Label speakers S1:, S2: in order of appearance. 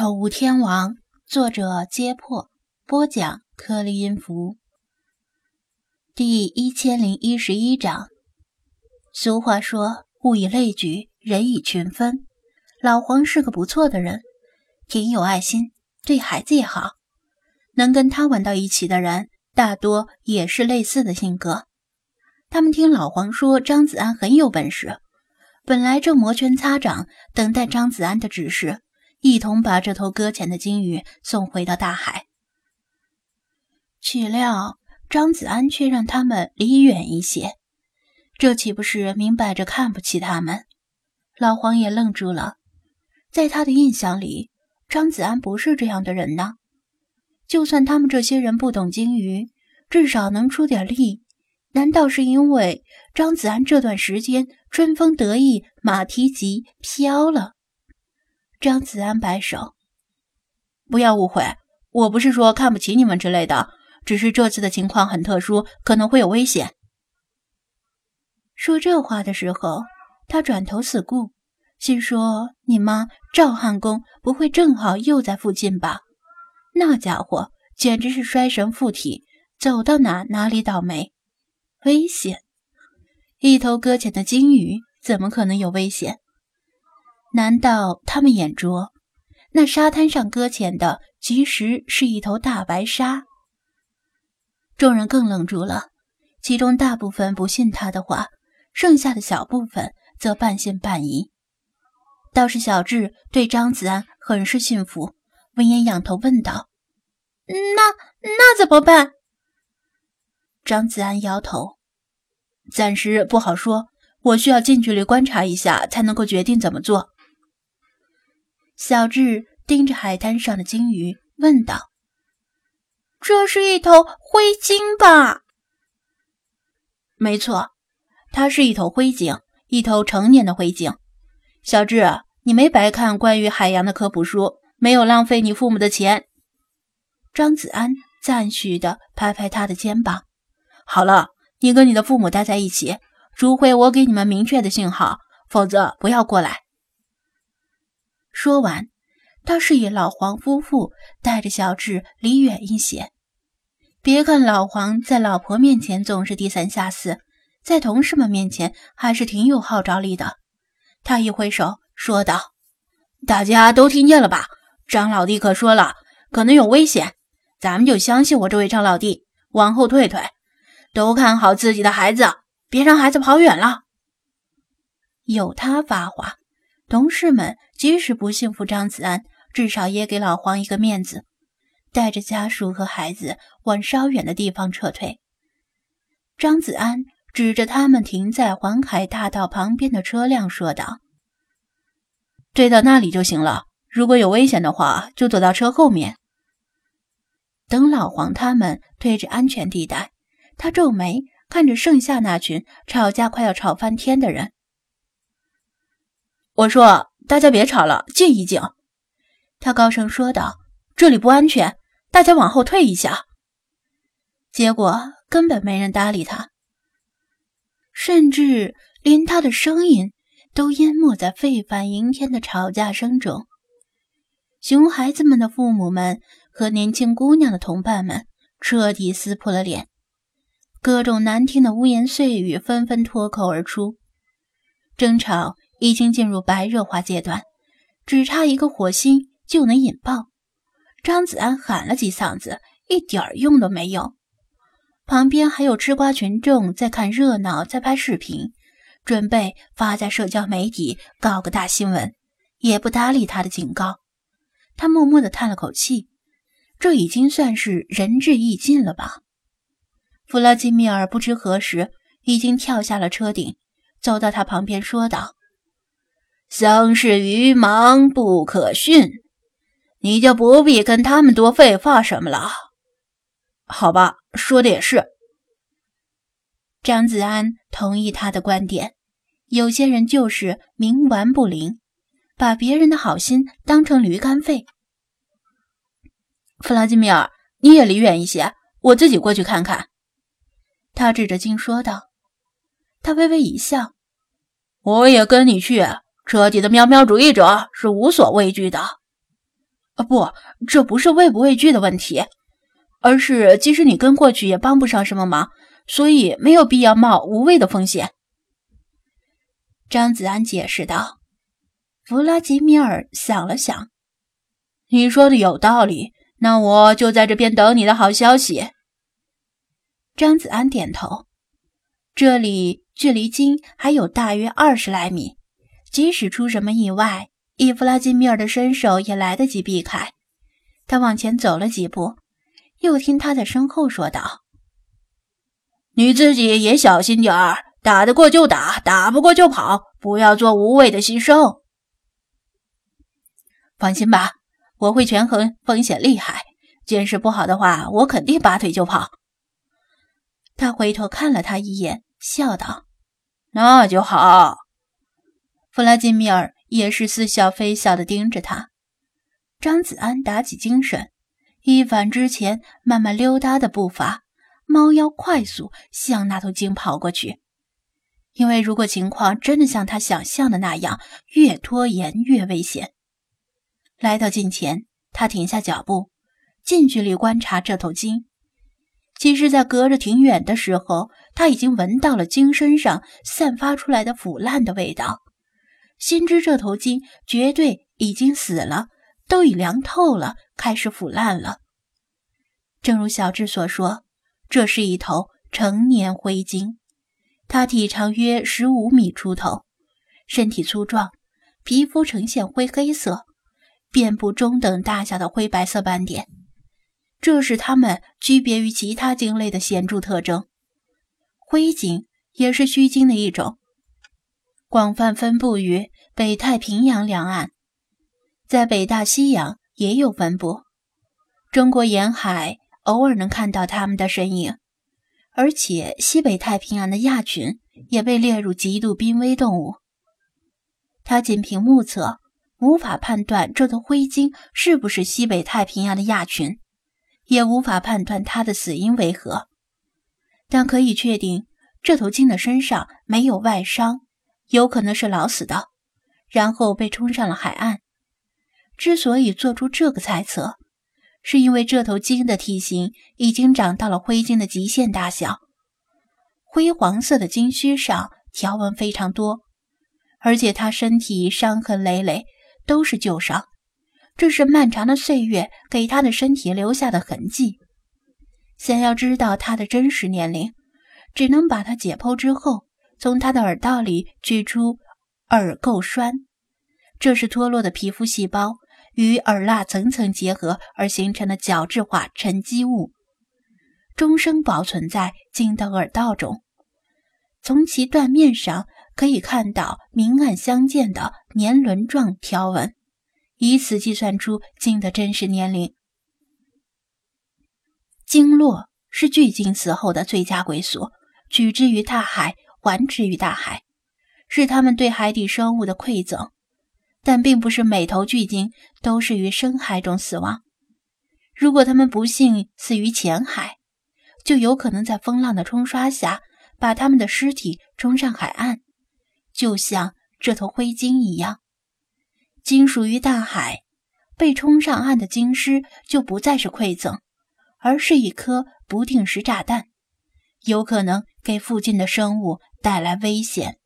S1: 宠物天王，作者：揭破，播讲：颗粒音符。第一千零一十一章。俗话说：“物以类聚，人以群分。”老黄是个不错的人，挺有爱心，对孩子也好。能跟他玩到一起的人，大多也是类似的性格。他们听老黄说，张子安很有本事，本来正摩拳擦掌，等待张子安的指示。一同把这头搁浅的鲸鱼送回到大海，岂料张子安却让他们离远一些，这岂不是明摆着看不起他们？老黄也愣住了，在他的印象里，张子安不是这样的人呢。就算他们这些人不懂鲸鱼，至少能出点力。难道是因为张子安这段时间春风得意，马蹄疾飘了？张子安摆手：“不要误会，我不是说看不起你们之类的，只是这次的情况很特殊，可能会有危险。”说这话的时候，他转头四顾，心说：“你妈赵汉公不会正好又在附近吧？那家伙简直是衰神附体，走到哪哪里倒霉。危险！一头搁浅的鲸鱼怎么可能有危险？”难道他们眼拙？那沙滩上搁浅的其实是一头大白鲨。众人更愣住了，其中大部分不信他的话，剩下的小部分则半信半疑。倒是小智对张子安很是信服，闻言仰头问道：“
S2: 那那怎么办？”
S1: 张子安摇头：“暂时不好说，我需要近距离观察一下，才能够决定怎么做。”小智盯着海滩上的鲸鱼，问道：“
S2: 这是一头灰鲸吧？”“
S1: 没错，它是一头灰鲸，一头成年的灰鲸。”小智，你没白看关于海洋的科普书，没有浪费你父母的钱。”张子安赞许地拍拍他的肩膀。“好了，你跟你的父母待在一起，除非我给你们明确的信号，否则不要过来。”说完，他示意老黄夫妇带着小智离远一些。别看老黄在老婆面前总是低三下四，在同事们面前还是挺有号召力的。他一挥手说道：“大家都听见了吧？张老弟可说了，可能有危险，咱们就相信我这位张老弟，往后退退，都看好自己的孩子，别让孩子跑远了。有他发话。”同事们即使不信服张子安，至少也给老黄一个面子，带着家属和孩子往稍远的地方撤退。张子安指着他们停在环海大道旁边的车辆说道：“追到那里就行了，如果有危险的话，就躲到车后面。”等老黄他们退至安全地带，他皱眉看着剩下那群吵架快要吵翻天的人。我说：“大家别吵了，静一静。”他高声说道：“这里不安全，大家往后退一下。”结果根本没人搭理他，甚至连他的声音都淹没在沸反盈天的吵架声中。熊孩子们的父母们和年轻姑娘的同伴们彻底撕破了脸，各种难听的污言碎语纷纷脱口而出，争吵。已经进入白热化阶段，只差一个火星就能引爆。张子安喊了几嗓子，一点用都没有。旁边还有吃瓜群众在看热闹，在拍视频，准备发在社交媒体搞个大新闻，也不搭理他的警告。他默默地叹了口气，这已经算是仁至义尽了吧？弗拉基米尔不知何时已经跳下了车顶，走到他旁边说道。相识于盲不可训，你就不必跟他们多废话什么了。好吧，说的也是。张子安同意他的观点。有些人就是冥顽不灵，把别人的好心当成驴肝肺。弗拉基米尔，你也离远一些，我自己过去看看。他指着金说道。他微微一笑：“我也跟你去。”彻底的喵喵主义者是无所畏惧的。啊，不，这不是畏不畏惧的问题，而是即使你跟过去也帮不上什么忙，所以没有必要冒无谓的风险。”张子安解释道。
S2: 弗拉基米尔想了想：“
S1: 你说的有道理，那我就在这边等你的好消息。”
S2: 张子安点头。这里距离京还有大约二十来米，即使出什么意外，伊夫拉基米尔的身手也来得及避开。他往前走了几步，又听他在身后说道：“
S1: 你自己也小心点儿，打得过就打，打不过就跑，不要做无谓的牺牲。”放心吧，我会权衡风险利害，见识不好的话，我肯定拔腿就跑。
S2: 他回头看了他一眼，笑道：“
S1: 那就好。”
S2: 弗拉基米尔也是似笑非笑的盯着他。张子安打起精神，一反之前慢慢溜达的步伐，猫腰快速向那头鲸跑过去。因为如果情况真的像他想象的那样，越拖延越危险。来到近前，他停下脚步，近距离观察这头鲸。其实，在隔着挺远的时候，他已经闻到了鲸身上散发出来的腐烂的味道，心知这头鲸绝对已经死了，都已凉透了，开始腐烂了。正如小智所说，这是一头成年灰鲸，它体长约十五米出头，身体粗壮，皮肤呈现灰黑色。遍布中等大小的灰白色斑点，这是它们区别于其他鲸类的显著特征。灰鲸也是须鲸的一种，广泛分布于北太平洋两岸，在北大西洋也有分布。中国沿海偶尔能看到它们的身影，而且西北太平洋的亚群也被列入极度濒危动物。他仅凭目测。无法判断这头灰鲸是不是西北太平洋的亚群，也无法判断它的死因为何，但可以确定这头鲸的身上没有外伤，有可能是老死的，然后被冲上了海岸。之所以做出这个猜测，是因为这头鲸的体型已经长到了灰鲸的极限大小，灰黄色的鲸须上条纹非常多，而且它身体伤痕累累。都是旧伤，这是漫长的岁月给它的身体留下的痕迹。想要知道它的真实年龄，只能把它解剖之后，从他的耳道里取出耳垢栓，这是脱落的皮肤细胞与耳蜡层层结合而形成的角质化沉积物，终生保存在鲸的耳道中。从其断面上。可以看到明暗相间的年轮状条纹，以此计算出鲸的真实年龄。鲸落是巨鲸死后的最佳归宿，取之于大海，还之于大海，是他们对海底生物的馈赠。但并不是每头巨鲸都是于深海中死亡。如果他们不幸死于浅海，就有可能在风浪的冲刷下，把他们的尸体冲上海岸。就像这头灰鲸一样，鲸属于大海，被冲上岸的鲸尸就不再是馈赠，而是一颗不定时炸弹，有可能给附近的生物带来危险。